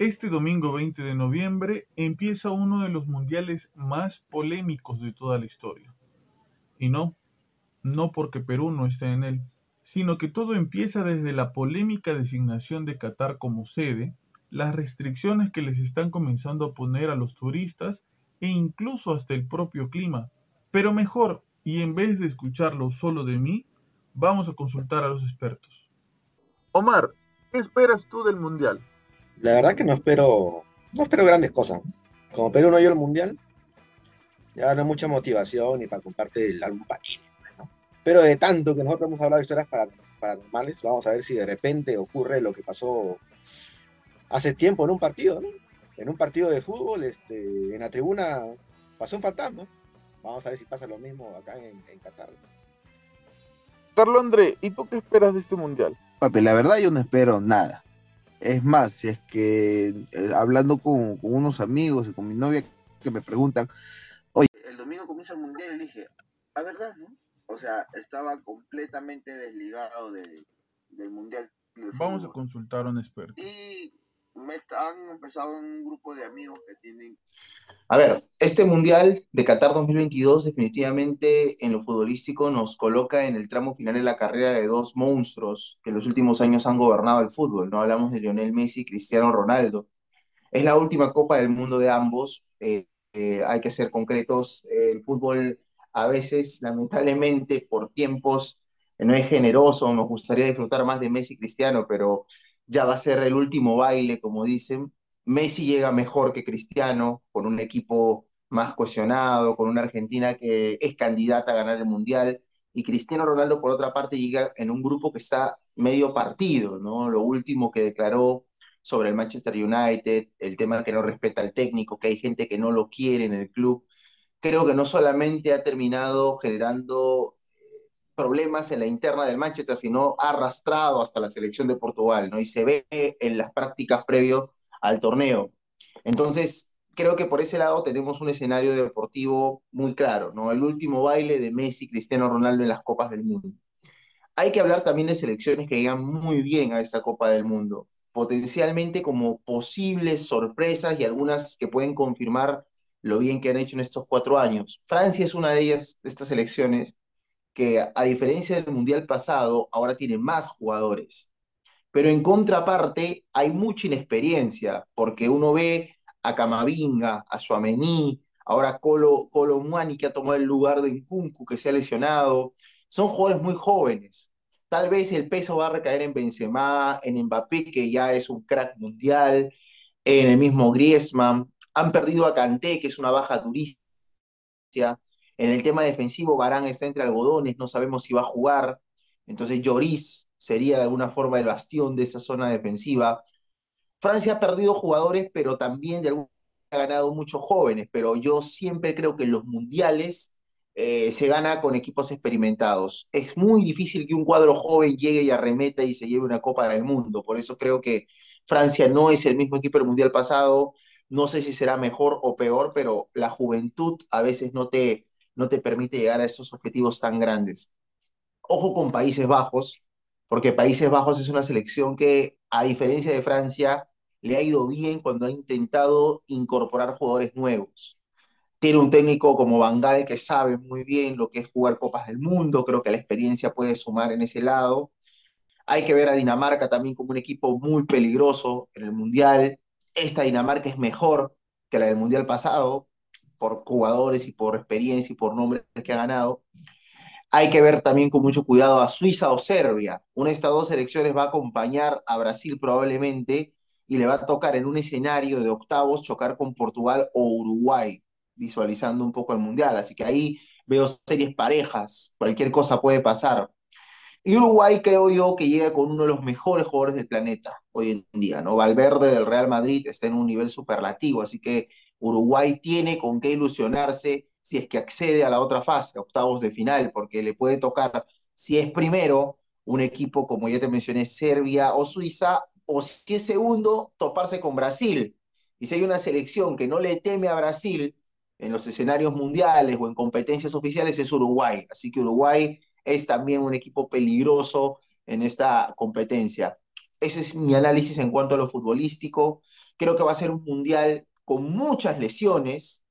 Este domingo 20 de noviembre empieza uno de los mundiales más polémicos de toda la historia. Y no, no porque Perú no esté en él, sino que todo empieza desde la polémica designación de Qatar como sede, las restricciones que les están comenzando a poner a los turistas e incluso hasta el propio clima. Pero mejor, y en vez de escucharlo solo de mí, vamos a consultar a los expertos. Omar, ¿qué esperas tú del Mundial? La verdad que no espero, no espero grandes cosas. Como Perú no yo el Mundial, ya no hay mucha motivación ni para comprarte el álbum paquete. ¿no? Pero de tanto que nosotros hemos hablado de historias paranormales, vamos a ver si de repente ocurre lo que pasó hace tiempo en un partido, ¿no? En un partido de fútbol, este, en la tribuna pasó un fantasma. Vamos a ver si pasa lo mismo acá en, en Qatar. Carlos André, ¿y tú qué esperas de este mundial? Papi, la verdad yo no espero nada. Es más, si es que eh, hablando con, con, unos amigos y con mi novia que me preguntan, oye, el domingo comienza el mundial, y le dije, la verdad, ¿no? O sea, estaba completamente desligado de, del mundial. Del Vamos a consultar a un experto. Y han empezado un grupo de amigos que tienen... A ver, este Mundial de Qatar 2022 definitivamente en lo futbolístico nos coloca en el tramo final de la carrera de dos monstruos que los últimos años han gobernado el fútbol. No hablamos de Lionel Messi y Cristiano Ronaldo. Es la última Copa del Mundo de ambos. Eh, eh, hay que ser concretos. el fútbol a veces, lamentablemente, por tiempos, no es generoso. Nos gustaría disfrutar más de Messi y Cristiano, pero ya va a ser el último baile, como dicen. Messi llega mejor que Cristiano, con un equipo más cohesionado, con una Argentina que es candidata a ganar el Mundial, y Cristiano Ronaldo, por otra parte, llega en un grupo que está medio partido, ¿no? Lo último que declaró sobre el Manchester United, el tema que no respeta al técnico, que hay gente que no lo quiere en el club, creo que no solamente ha terminado generando problemas en la interna del Manchester, sino ha arrastrado hasta la selección de Portugal, ¿no? Y se ve en las prácticas previos al torneo. Entonces, creo que por ese lado tenemos un escenario deportivo muy claro, ¿no? El último baile de Messi, Cristiano Ronaldo en las Copas del Mundo. Hay que hablar también de selecciones que llegan muy bien a esta Copa del Mundo, potencialmente como posibles sorpresas y algunas que pueden confirmar lo bien que han hecho en estos cuatro años. Francia es una de ellas, de estas selecciones, que a diferencia del Mundial pasado, ahora tiene más jugadores. Pero en contraparte hay mucha inexperiencia, porque uno ve a Camavinga, a Suamení, ahora Colo, Colo Muani, que ha tomado el lugar de Nkunku, que se ha lesionado. Son jugadores muy jóvenes. Tal vez el peso va a recaer en Benzema, en Mbappé, que ya es un crack mundial, en el mismo Griezmann. Han perdido a Kanté, que es una baja turística. En el tema defensivo, Barán está entre algodones, no sabemos si va a jugar. Entonces, Lloris sería de alguna forma el bastión de esa zona defensiva. Francia ha perdido jugadores, pero también de alguna ha ganado muchos jóvenes. Pero yo siempre creo que en los mundiales eh, se gana con equipos experimentados. Es muy difícil que un cuadro joven llegue y arremeta y se lleve una Copa del Mundo. Por eso creo que Francia no es el mismo equipo del Mundial pasado. No sé si será mejor o peor, pero la juventud a veces no te, no te permite llegar a esos objetivos tan grandes. Ojo con Países Bajos, porque Países Bajos es una selección que, a diferencia de Francia, le ha ido bien cuando ha intentado incorporar jugadores nuevos. Tiene un técnico como Bangal que sabe muy bien lo que es jugar Copas del Mundo, creo que la experiencia puede sumar en ese lado. Hay que ver a Dinamarca también como un equipo muy peligroso en el Mundial. Esta Dinamarca es mejor que la del Mundial pasado, por jugadores y por experiencia y por nombres que ha ganado. Hay que ver también con mucho cuidado a Suiza o Serbia. Una de estas dos selecciones va a acompañar a Brasil probablemente y le va a tocar en un escenario de octavos chocar con Portugal o Uruguay, visualizando un poco el Mundial. Así que ahí veo series parejas, cualquier cosa puede pasar. Y Uruguay creo yo que llega con uno de los mejores jugadores del planeta hoy en día, ¿no? Valverde del Real Madrid está en un nivel superlativo, así que Uruguay tiene con qué ilusionarse si es que accede a la otra fase, octavos de final, porque le puede tocar, si es primero, un equipo como ya te mencioné, Serbia o Suiza, o si es segundo, toparse con Brasil. Y si hay una selección que no le teme a Brasil en los escenarios mundiales o en competencias oficiales, es Uruguay. Así que Uruguay es también un equipo peligroso en esta competencia. Ese es mi análisis en cuanto a lo futbolístico. Creo que va a ser un mundial con muchas lesiones,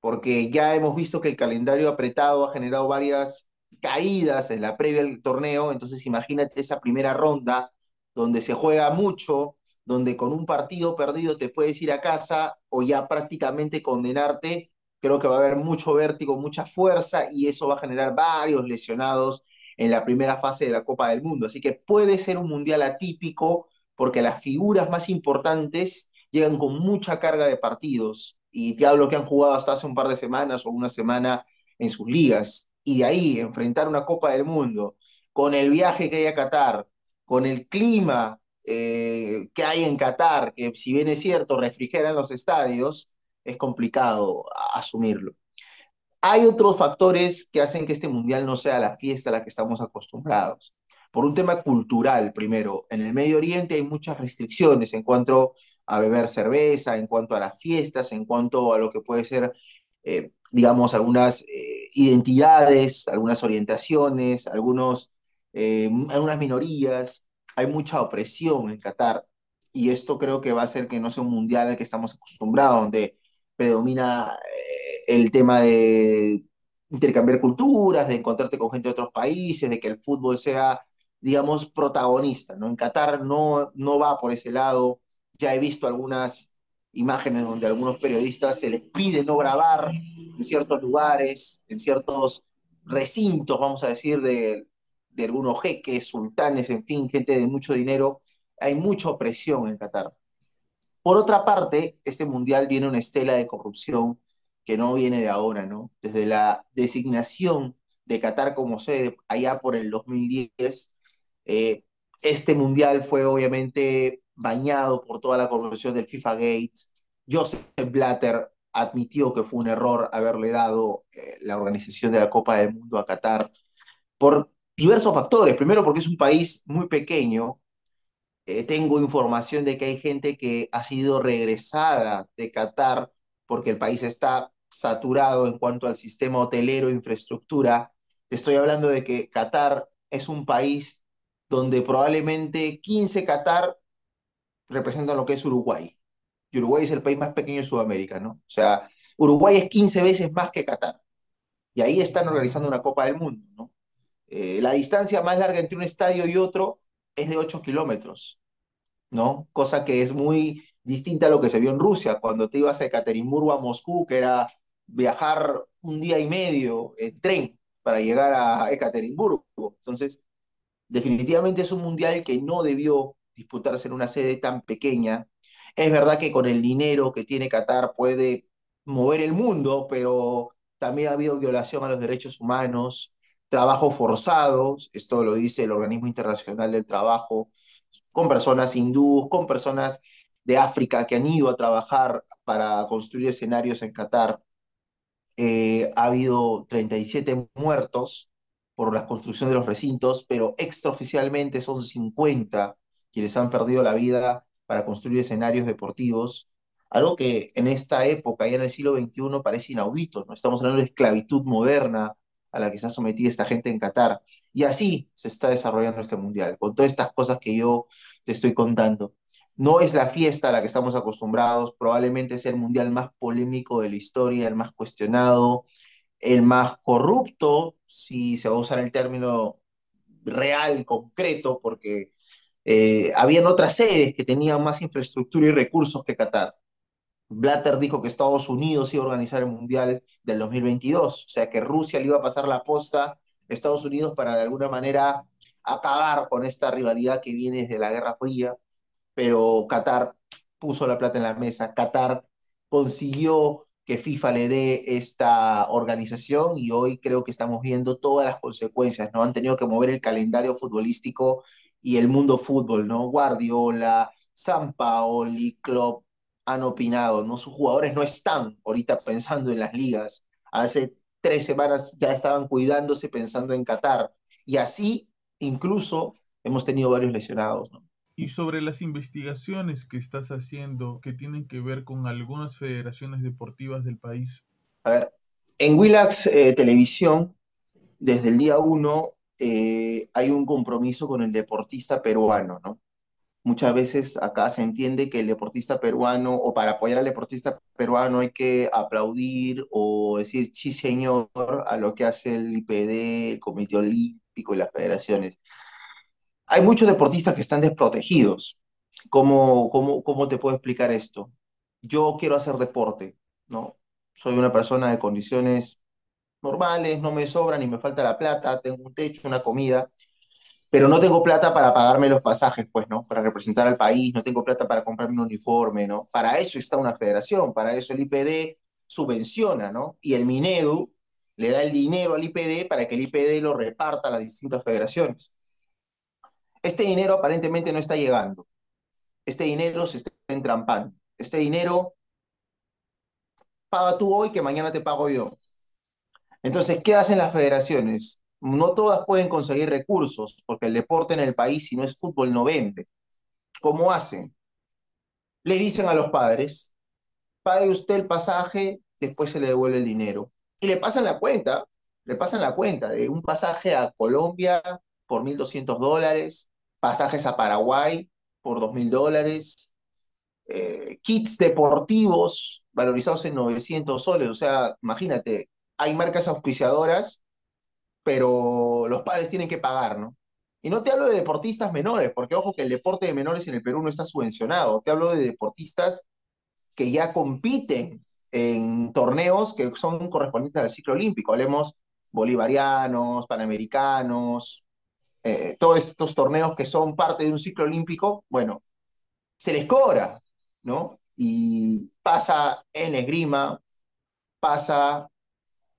porque ya hemos visto que el calendario apretado ha generado varias caídas en la previa del torneo, entonces imagínate esa primera ronda donde se juega mucho, donde con un partido perdido te puedes ir a casa o ya prácticamente condenarte, creo que va a haber mucho vértigo, mucha fuerza y eso va a generar varios lesionados en la primera fase de la Copa del Mundo. Así que puede ser un mundial atípico porque las figuras más importantes llegan con mucha carga de partidos y te hablo que han jugado hasta hace un par de semanas o una semana en sus ligas. Y de ahí enfrentar una Copa del Mundo con el viaje que hay a Qatar, con el clima eh, que hay en Qatar, que si bien es cierto, refrigeran los estadios, es complicado asumirlo. Hay otros factores que hacen que este mundial no sea la fiesta a la que estamos acostumbrados. Por un tema cultural, primero, en el Medio Oriente hay muchas restricciones en cuanto a beber cerveza, en cuanto a las fiestas, en cuanto a lo que puede ser, eh, digamos, algunas eh, identidades, algunas orientaciones, algunos, algunas minorías hay mucha opresión en Qatar y esto creo que va a hacer que no sea un mundial al que estamos acostumbrados, donde predomina eh, el tema de intercambiar culturas, de encontrarte con gente de otros países, de que el fútbol sea, digamos, protagonista, ¿no? En Qatar no, no va por ese lado. Ya he visto algunas imágenes donde algunos periodistas se les pide no grabar en ciertos lugares, en ciertos recintos, vamos a decir, de, de algunos jeques, sultanes, en fin, gente de mucho dinero, hay mucha opresión en Qatar. Por otra parte, este mundial viene una estela de corrupción que no viene de ahora, ¿no? Desde la designación de Qatar como sede allá por el 2010, eh, este mundial fue obviamente bañado por toda la corrupción del FIFA Gate. Joseph Blatter admitió que fue un error haberle dado eh, la organización de la Copa del Mundo a Qatar por diversos factores. Primero porque es un país muy pequeño. Eh, tengo información de que hay gente que ha sido regresada de Qatar porque el país está saturado en cuanto al sistema hotelero, infraestructura. estoy hablando de que Qatar es un país donde probablemente 15 Qatar representan lo que es Uruguay. Y Uruguay es el país más pequeño de Sudamérica, ¿no? O sea, Uruguay es 15 veces más que Qatar. Y ahí están organizando una Copa del Mundo, ¿no? Eh, la distancia más larga entre un estadio y otro es de 8 kilómetros, ¿no? Cosa que es muy distinta a lo que se vio en Rusia, cuando te ibas de Ekaterimburgo a Moscú, que era viajar un día y medio en tren para llegar a Ekaterimburgo. Entonces, definitivamente es un mundial que no debió disputarse en una sede tan pequeña. Es verdad que con el dinero que tiene Qatar puede mover el mundo, pero también ha habido violación a los derechos humanos, trabajos forzados, esto lo dice el Organismo Internacional del Trabajo, con personas hindúes, con personas de África que han ido a trabajar para construir escenarios en Qatar. Eh, ha habido 37 muertos por la construcción de los recintos, pero extraoficialmente son 50 quienes han perdido la vida para construir escenarios deportivos, algo que en esta época, ya en el siglo XXI, parece inaudito, ¿no? Estamos hablando de esclavitud moderna, a la que está sometida esta gente en Qatar. Y así se está desarrollando este mundial, con todas estas cosas que yo te estoy contando. No es la fiesta a la que estamos acostumbrados, probablemente es el mundial más polémico de la historia, el más cuestionado, el más corrupto, si se va a usar el término real, concreto, porque eh, habían otras sedes que tenían más infraestructura y recursos que Qatar. Blatter dijo que Estados Unidos iba a organizar el Mundial del 2022, o sea que Rusia le iba a pasar la posta a Estados Unidos para de alguna manera acabar con esta rivalidad que viene desde la Guerra Fría, pero Qatar puso la plata en la mesa, Qatar consiguió que FIFA le dé esta organización y hoy creo que estamos viendo todas las consecuencias, ¿no? Han tenido que mover el calendario futbolístico y el mundo fútbol, ¿no? Guardiola, Sampaoli, Klopp, han opinado, ¿no? Sus jugadores no están ahorita pensando en las ligas. Hace tres semanas ya estaban cuidándose pensando en Qatar. Y así, incluso, hemos tenido varios lesionados, ¿no? Y sobre las investigaciones que estás haciendo que tienen que ver con algunas federaciones deportivas del país. A ver, en Willax eh, Televisión, desde el día uno, eh, hay un compromiso con el deportista peruano, ¿no? Muchas veces acá se entiende que el deportista peruano, o para apoyar al deportista peruano hay que aplaudir o decir sí señor a lo que hace el IPD, el Comité Olímpico y las federaciones. Hay muchos deportistas que están desprotegidos. ¿Cómo, cómo, cómo te puedo explicar esto? Yo quiero hacer deporte, ¿no? Soy una persona de condiciones normales, no me sobra ni me falta la plata, tengo un techo, una comida, pero no tengo plata para pagarme los pasajes, pues, ¿no? Para representar al país, no tengo plata para comprarme un uniforme, ¿no? Para eso está una federación, para eso el IPD subvenciona, ¿no? Y el Minedu le da el dinero al IPD para que el IPD lo reparta a las distintas federaciones. Este dinero aparentemente no está llegando. Este dinero se está entrampando. Este dinero paga tú hoy que mañana te pago yo. Entonces, ¿qué hacen las federaciones? No todas pueden conseguir recursos, porque el deporte en el país, si no es fútbol, no vende. ¿Cómo hacen? Le dicen a los padres, pague usted el pasaje, después se le devuelve el dinero. Y le pasan la cuenta, le pasan la cuenta de un pasaje a Colombia por 1.200 dólares, pasajes a Paraguay por 2.000 dólares, eh, kits deportivos valorizados en 900 soles. O sea, imagínate, hay marcas auspiciadoras pero los padres tienen que pagar, ¿no? Y no te hablo de deportistas menores, porque ojo que el deporte de menores en el Perú no está subvencionado. Te hablo de deportistas que ya compiten en torneos que son correspondientes al ciclo olímpico. Hablemos bolivarianos, panamericanos, eh, todos estos torneos que son parte de un ciclo olímpico, bueno, se les cobra, ¿no? Y pasa en esgrima, pasa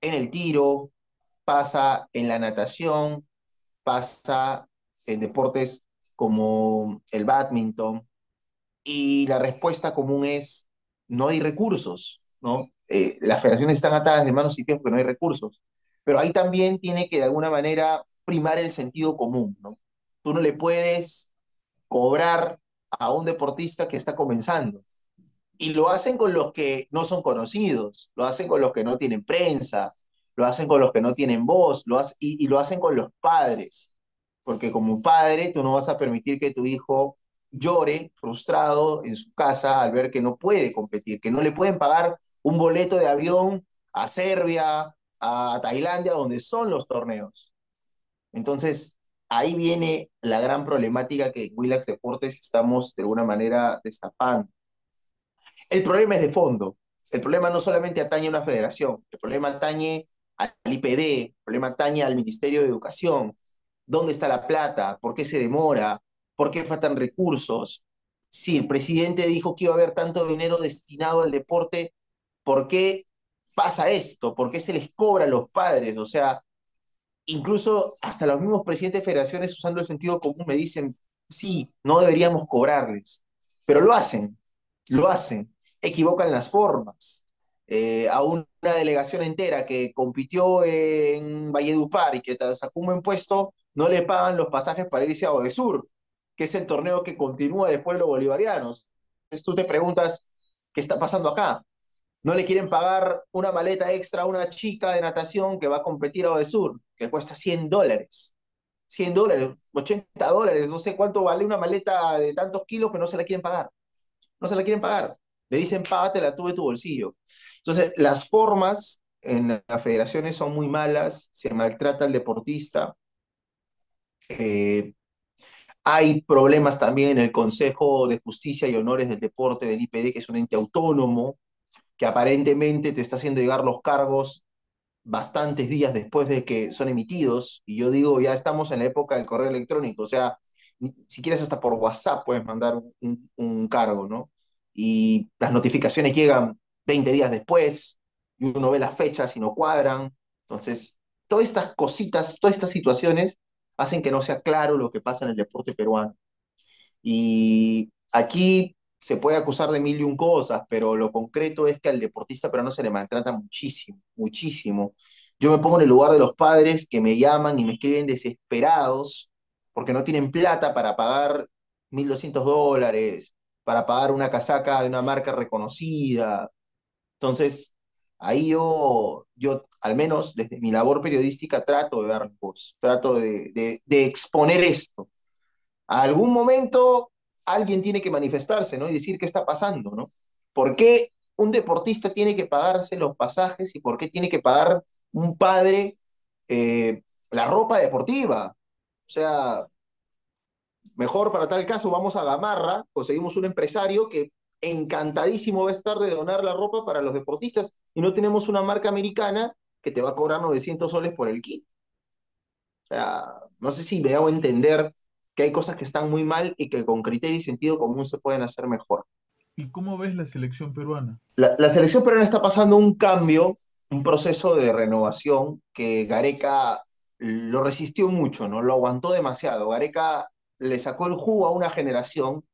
en el tiro, pasa en la natación, pasa en deportes como el badminton, y la respuesta común es, no hay recursos, ¿no? Eh, las federaciones están atadas de manos y pies porque no hay recursos, pero ahí también tiene que de alguna manera primar el sentido común, ¿no? Tú no le puedes cobrar a un deportista que está comenzando. Y lo hacen con los que no son conocidos, lo hacen con los que no tienen prensa, lo hacen con los que no tienen voz, lo y, y, lo hacen con los padres, porque como padre tú no vas a permitir que tu hijo llore frustrado en su casa al ver que no puede competir, que no le pueden pagar un boleto de avión a Serbia, a Tailandia, donde son los torneos. Entonces, ahí viene la gran problemática que en Willax Deportes estamos de alguna manera destapando. El problema es de fondo. El problema no solamente atañe a una federación, el problema atañe al IPD, el problema atañe al Ministerio de Educación. ¿Dónde está la plata? ¿Por qué se demora? ¿Por qué faltan recursos? Si el presidente dijo que iba a haber tanto dinero destinado al deporte, ¿por qué pasa esto? ¿Por qué se les cobra a los padres? O sea, incluso hasta los mismos presidentes de federaciones usando el sentido común me dicen, sí, no deberíamos cobrarles, pero lo hacen, lo hacen, equivocan las formas. Eh, a una delegación entera que compitió en Valledupar y que sacó un buen puesto, no le pagan los pasajes para irse a Odesur, que es el torneo que continúa después de los bolivarianos. Entonces tú te preguntas, ¿qué está pasando acá? No le quieren pagar una maleta extra a una chica de natación que va a competir a Odesur, que cuesta 100 dólares. 100 dólares, 80 dólares, no sé cuánto vale una maleta de tantos kilos que no se la quieren pagar. No se la quieren pagar. Le dicen, págatela tú de tu bolsillo. Entonces, las formas en las federaciones son muy malas, se maltrata al deportista. Eh, hay problemas también en el Consejo de Justicia y Honores del Deporte del IPD, que es un ente autónomo, que aparentemente te está haciendo llegar los cargos bastantes días después de que son emitidos. Y yo digo, ya estamos en la época del correo electrónico, o sea, si quieres hasta por WhatsApp puedes mandar un, un cargo, ¿no? Y las notificaciones llegan 20 días después, y uno ve las fechas y no cuadran. Entonces, todas estas cositas, todas estas situaciones hacen que no sea claro lo que pasa en el deporte peruano. Y aquí se puede acusar de mil y un cosas, pero lo concreto es que al deportista peruano se le maltrata muchísimo, muchísimo. Yo me pongo en el lugar de los padres que me llaman y me escriben desesperados porque no tienen plata para pagar 1.200 dólares, para pagar una casaca de una marca reconocida, entonces, ahí yo, yo, al menos desde mi labor periodística, trato de dar voz, trato de, de, exponer esto. A algún momento alguien tiene que manifestarse, ¿no? Y decir qué está pasando, ¿no? ¿Por qué un deportista tiene que pagarse los pasajes y por qué tiene que pagar un padre eh, la ropa deportiva? O sea, mejor para tal caso vamos a Gamarra, conseguimos un empresario que encantadísimo va a estar de donar la ropa para los deportistas y no tenemos una marca americana que te va a cobrar 900 soles por el kit. O sea, no sé si me hago entender que hay cosas que están muy mal y que con criterio y sentido común se pueden hacer mejor. ¿Y cómo ves la selección peruana? La, la selección peruana está pasando un cambio, un proceso de renovación que Gareca lo resistió mucho, ¿no? Lo aguantó demasiado. Gareca le sacó el jugo a una generación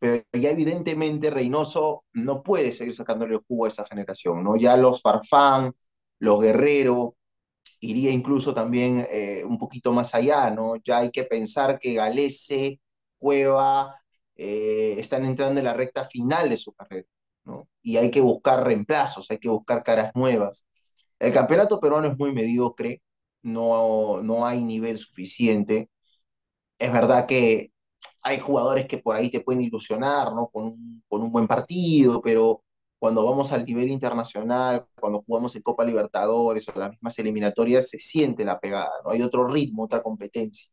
pero ya evidentemente Reynoso no puede seguir sacándole el jugo a esa generación, ¿no? Ya los Farfán, los Guerrero, iría incluso también eh, un poquito más allá, ¿no? Ya hay que pensar que Galese, Cueva, eh, están entrando en la recta final de su carrera, ¿no? Y hay que buscar reemplazos, hay que buscar caras nuevas. El campeonato peruano es muy mediocre, no, no hay nivel suficiente. Es verdad que hay jugadores que por ahí te pueden ilusionar, ¿no? Con un, con un buen partido, pero cuando vamos al nivel internacional, cuando jugamos en Copa Libertadores o las mismas eliminatorias, se siente la pegada, ¿no? Hay otro ritmo, otra competencia.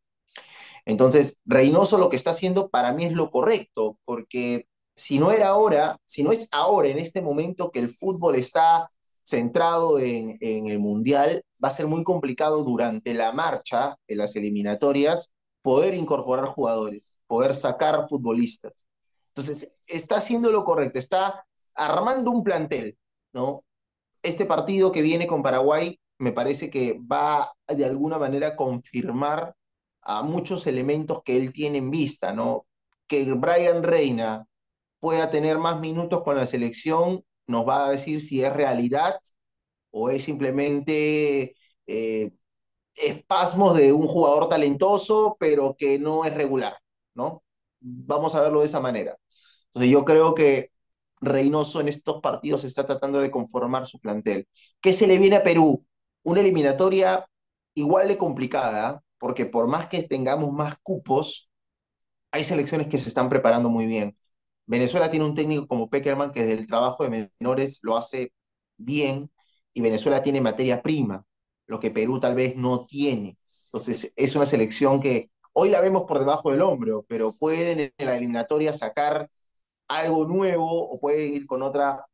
Entonces, Reynoso lo que está haciendo para mí es lo correcto, porque si no era ahora, si no es ahora, en este momento que el fútbol está centrado en, en el Mundial, va a ser muy complicado durante la marcha, en las eliminatorias, poder incorporar jugadores poder sacar futbolistas. Entonces, está haciendo lo correcto, está armando un plantel, ¿no? Este partido que viene con Paraguay me parece que va de alguna manera a confirmar a muchos elementos que él tiene en vista, ¿no? Que Brian Reina pueda tener más minutos con la selección nos va a decir si es realidad o es simplemente eh, espasmos de un jugador talentoso, pero que no es regular. ¿no? Vamos a verlo de esa manera. Entonces yo creo que Reynoso en estos partidos está tratando de conformar su plantel. ¿Qué se le viene a Perú? Una eliminatoria igual de complicada, porque por más que tengamos más cupos, hay selecciones que se están preparando muy bien. Venezuela tiene un técnico como Peckerman que desde el trabajo de menores lo hace bien y Venezuela tiene materia prima, lo que Perú tal vez no tiene. Entonces es una selección que Hoy la vemos por debajo del hombro, pero pueden en la eliminatoria sacar algo nuevo o pueden ir con otra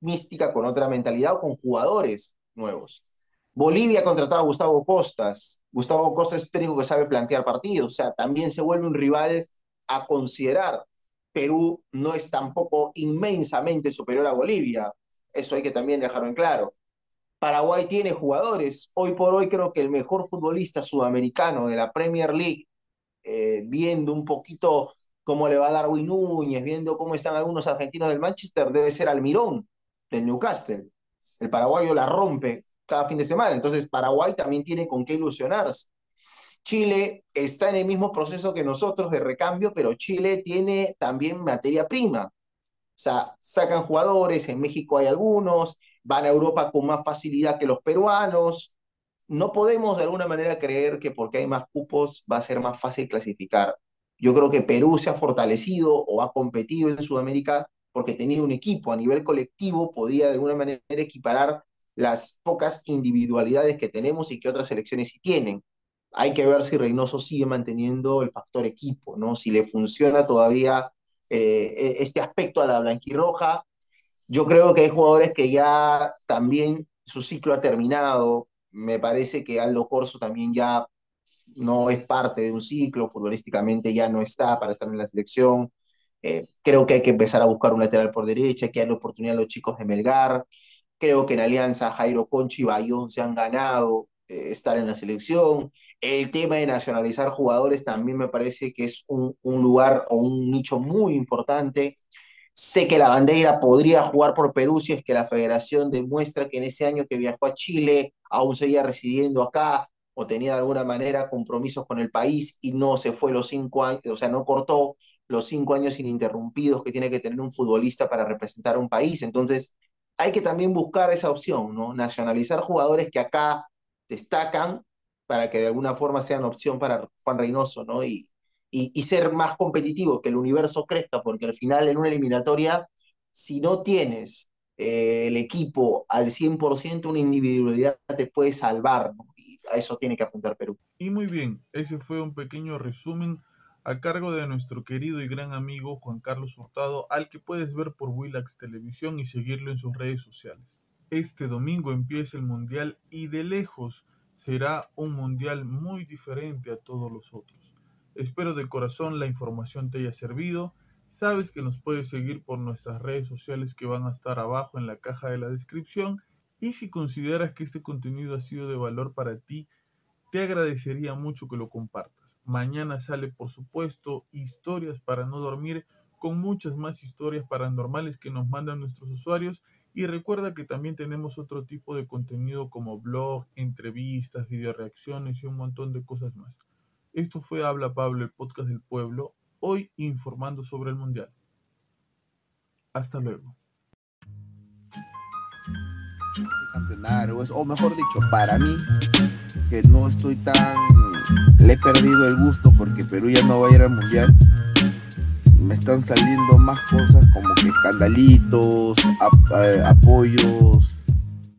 mística, con otra mentalidad o con jugadores nuevos. Bolivia ha contratado a Gustavo Costas. Gustavo Costas es técnico que sabe plantear partidos, o sea, también se vuelve un rival a considerar. Perú no es tampoco inmensamente superior a Bolivia, eso hay que también dejarlo en claro. Paraguay tiene jugadores. Hoy por hoy creo que el mejor futbolista sudamericano de la Premier League eh, viendo un poquito cómo le va a Darwin Núñez, viendo cómo están algunos argentinos del Manchester, debe ser Almirón del Newcastle. El paraguayo la rompe cada fin de semana, entonces Paraguay también tiene con qué ilusionarse. Chile está en el mismo proceso que nosotros de recambio, pero Chile tiene también materia prima. O sea, sacan jugadores, en México hay algunos, van a Europa con más facilidad que los peruanos, no podemos de alguna manera creer que porque hay más cupos va a ser más fácil clasificar. Yo creo que Perú se ha fortalecido o ha competido en Sudamérica porque tenía un equipo a nivel colectivo, podía de alguna manera equiparar las pocas individualidades que tenemos y que otras selecciones sí tienen. Hay que ver si Reynoso sigue manteniendo el factor equipo, ¿no? Si le funciona todavía eh, e-, este aspecto a la blanquirroja. Yo creo que hay jugadores que ya también su ciclo ha terminado, me parece que Aldo Corso también ya no es parte de un ciclo, futbolísticamente ya no está para estar en la selección. Eh, creo que hay que empezar a buscar un lateral por derecha, que hay la oportunidad a los chicos de Melgar. Creo que en Alianza Jairo Conchi y Bayón se han ganado eh, estar en la selección. El tema de nacionalizar jugadores también me parece que es un, un lugar o un nicho muy importante. Sé que la bandera podría jugar por Perú si es que la federación demuestra que en ese año que viajó a Chile aún seguía residiendo acá o tenía de alguna manera compromisos con el país y no se fue los cinco años, o sea, no cortó los cinco años ininterrumpidos que tiene que tener un futbolista para representar a un país. Entonces, hay que también buscar esa opción, ¿no? Nacionalizar jugadores que acá destacan para que de alguna forma sean opción para Juan Reynoso, ¿no? Y, y, ser más competitivo, que el universo crezca, porque al final en una eliminatoria, si no tienes eh, el equipo al 100%, una individualidad te puede salvar, y a eso tiene que apuntar Perú. Y muy bien, ese fue un pequeño resumen a cargo de nuestro querido y gran amigo Juan Carlos Hurtado, al que puedes ver por Willax Televisión y seguirlo en sus redes sociales. Este domingo empieza el Mundial y de lejos será un Mundial muy diferente a todos los otros. Espero de corazón la información te haya servido. Sabes que nos puedes seguir por nuestras redes sociales que van a estar abajo en la caja de la descripción. Y si consideras que este contenido ha sido de valor para ti, te agradecería mucho que lo compartas. Mañana sale, por supuesto, historias para no dormir con muchas más historias paranormales que nos mandan nuestros usuarios. Y recuerda que también tenemos otro tipo de contenido como blog, entrevistas, video reacciones y un montón de cosas más. Esto fue Habla Pablo, el podcast del pueblo, hoy informando sobre el Mundial. Hasta luego. o mejor dicho, para mí, que no estoy tan... Le he perdido el gusto porque Perú ya no va a ir al Mundial. Me están saliendo más cosas como que escandalitos, apoyos,